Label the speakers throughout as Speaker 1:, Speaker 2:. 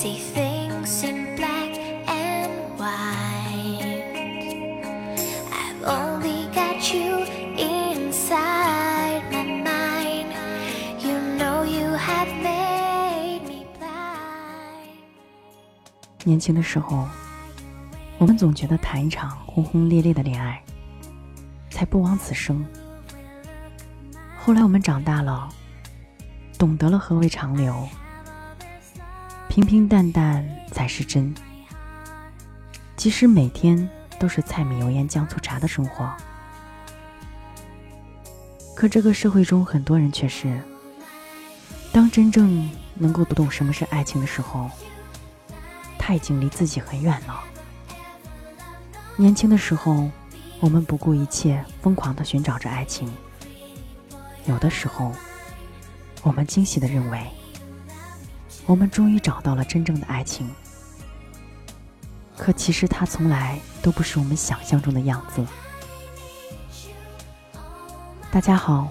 Speaker 1: See things in black and white. I've only got you inside my mind. You know you have made me blind.
Speaker 2: 年轻的时候，我们总觉得谈一场轰轰烈烈的恋爱，才不枉此生。后来我们长大了，懂得了何为长流，平平淡淡才是真。即使每天都是柴米油盐酱醋茶的生活，可这个社会中很多人却是，当真正能够读懂什么是爱情的时候，他已经离自己很远了。年轻的时候，我们不顾一切，疯狂的寻找着爱情。有的时候，我们惊喜的认为，我们终于找到了真正的爱情。可其实它从来都不是我们想象中的样子。大家好，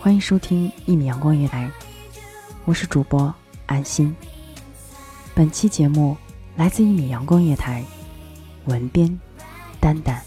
Speaker 2: 欢迎收听一米阳光音乐台，我是主播安心。本期节目来自一米阳光音乐台，文编丹丹。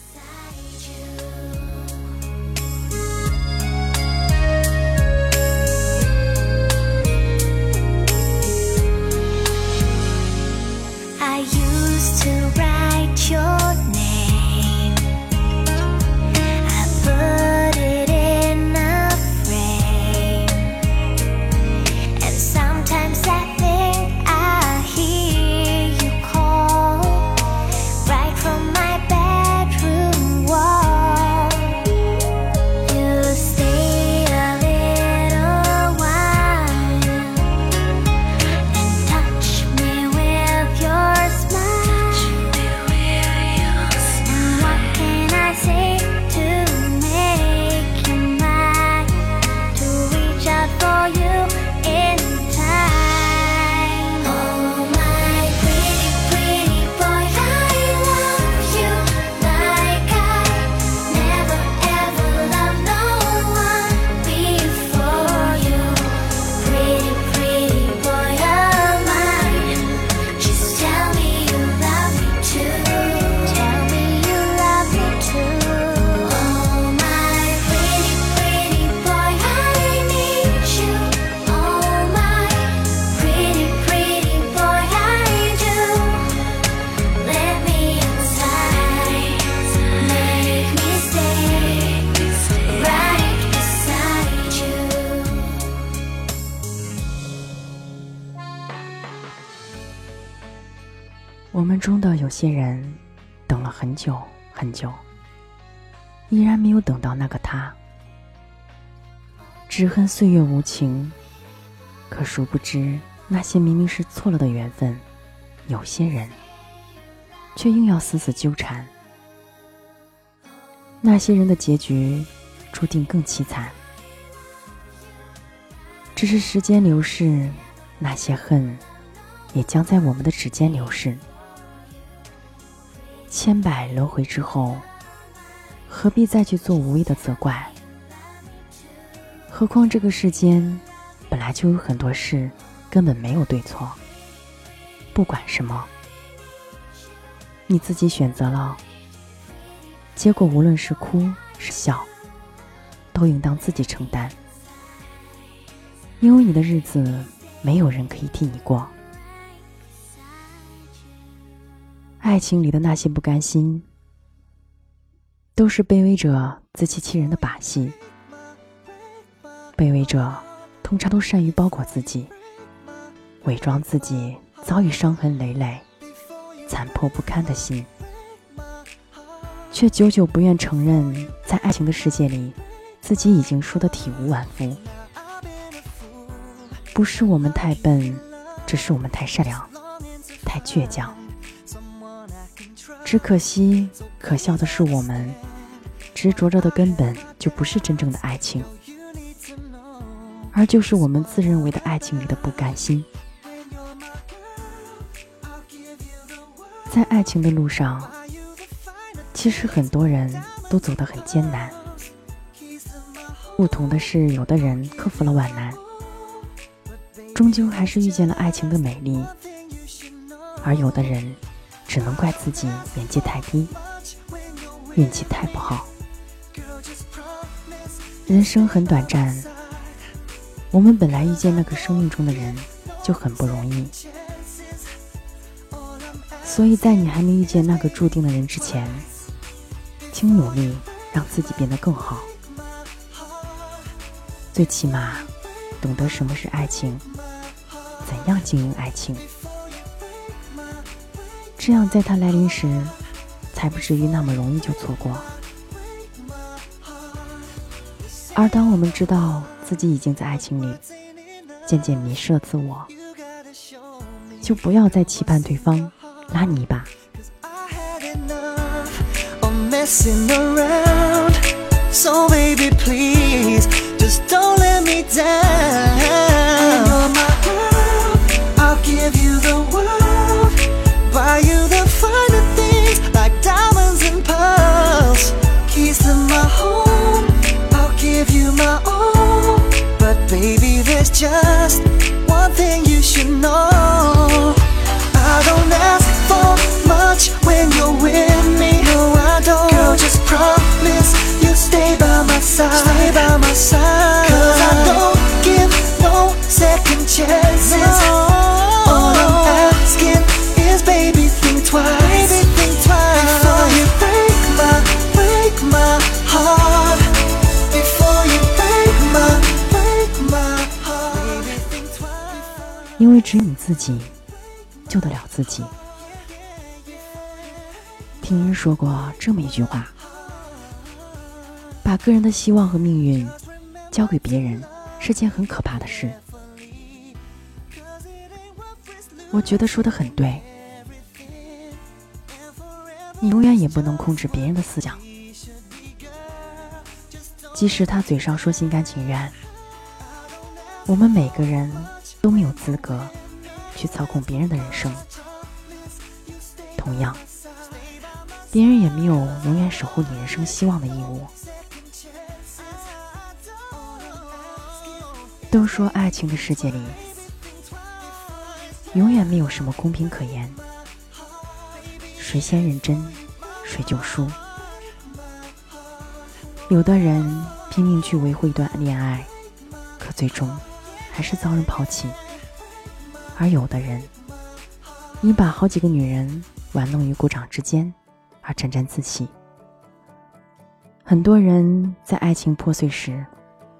Speaker 2: 些人，等了很久很久，依然没有等到那个他。
Speaker 3: 只恨岁月无情。可殊不知，那些明明是错了的缘分，有些人却硬要死死纠缠。那些人的结局注定更凄惨。只是时间流逝，那些恨也将在我们的指尖流逝。千百轮回之后，何必再去做无谓的责怪？何况这个世间本来就有很多事根本没有对错。不管什么，你自己选择了，结果无论是哭是笑，都应当自己承担。因为你的日子没有人可以替你过。爱情里的那些不甘心，都是卑微者自欺欺人的把戏。卑微者通常都善于包裹自己，伪装自己早已伤痕累累、残破不堪的心，却久久不愿承认，在爱情的世界里，自己已经输得体无完肤。不是我们太笨，只是我们太善良、太倔强。只可惜，可笑的是，我们执着着的根本就不是真正的爱情，而就是我们自认为的爱情里的不甘心。在爱情的路上，其实很多人都走得很艰难。不同的是，有的人克服了万难。终究还是遇见了爱情的美丽，而有的人只能怪自己眼界太低，运气太不好。人生很短暂，我们本来遇见那个生命中的人就很不容易，所以在你还没遇见那个注定的人之前，请努力让自己变得更好，最起码懂得什么是爱情。怎样经营爱情？这样在它来临时，才不至于那么容易就错过。而当我们知道自己已经在爱情里渐渐迷失了自我，就不要再期盼对方拉你一把。
Speaker 4: just
Speaker 3: 己救得了自己。听人说过这么一句话：把个人的希望和命运交给别人是件很可怕的事。我觉得说的很对，你永远也不能控制别人的思想，即使他嘴上说心甘情愿，我们每个人都没有资格去操控别人的人生。同样，别人也没有永远守护你人生希望的义务。都说爱情的世界里，永远没有什么公平可言，谁先认真，谁就输。有的人拼命去维护一段恋爱，可最终还是遭人抛弃；而有的人，你把好几个女人玩弄于股掌之间，而沾沾自喜。很多人在爱情破碎时，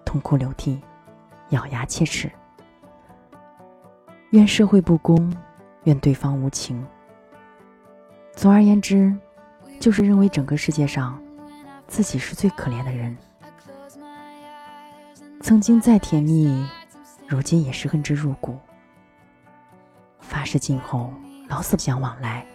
Speaker 3: 痛哭流涕，咬牙切齿，怨社会不公，怨对方无情。总而言之，就是认为整个世界上自己是最可怜的人。曾经再甜蜜，如今也是恨之入骨。发誓今后老死不相往来。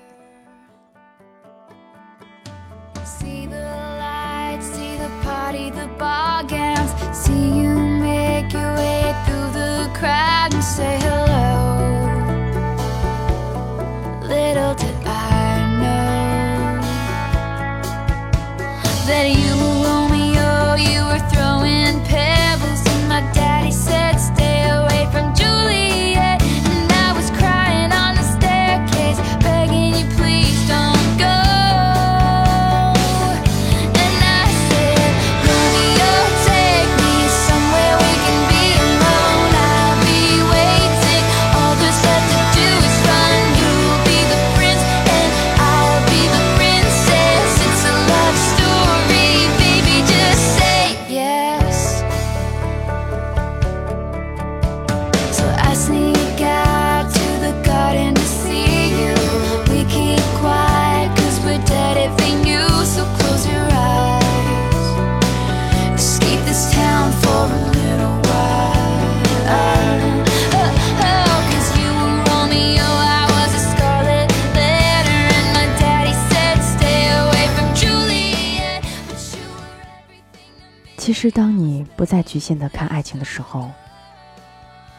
Speaker 3: 其实，当你不再局限的看爱情的时候，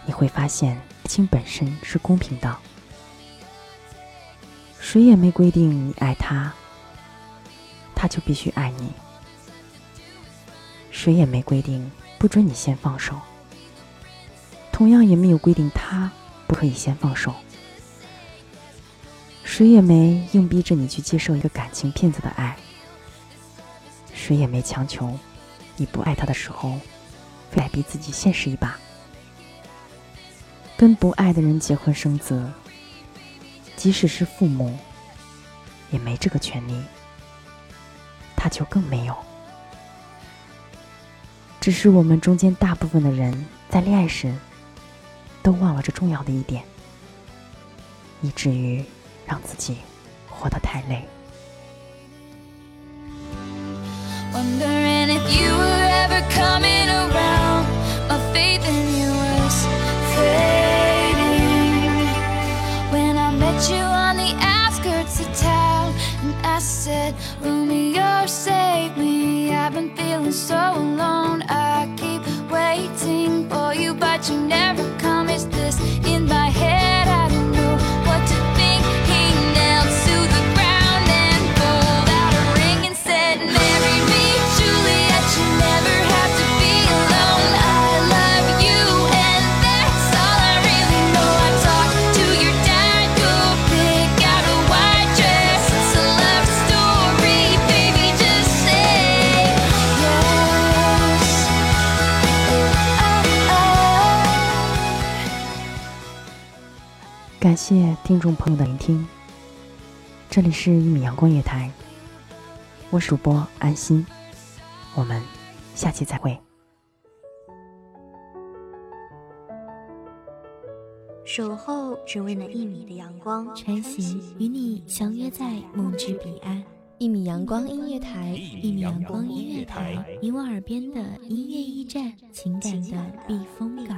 Speaker 3: 你会发现，爱情本身是公平的，谁也没规定你爱他，他就必须爱你；谁也没规定不准你先放手，同样也没有规定他不可以先放手。谁也没硬逼着你去接受一个感情骗子的爱，谁也没强求你不爱他的时候，非逼自己现实一把。跟不爱的人结婚生子，即使是父母，也没这个权利，他就更没有。只是我们中间大部分的人在恋爱时，都忘了这重要的一点，以至于让自己活得太累。
Speaker 5: Coming around. My faith in you was fading. When I met you on the outskirts of town, and I said, Romeo, save me. I've been feeling so alone. I keep waiting for you, but you never
Speaker 3: 感谢听众朋友的聆听，这里是一米阳光月台，我是主播安心，我们下期再会。
Speaker 6: 守候只为那一米的阳光，
Speaker 7: 穿行与你相约在梦之彼岸。一米阳光音乐台，一米阳光音乐台，你我耳边的音乐驿站，情感的避风港。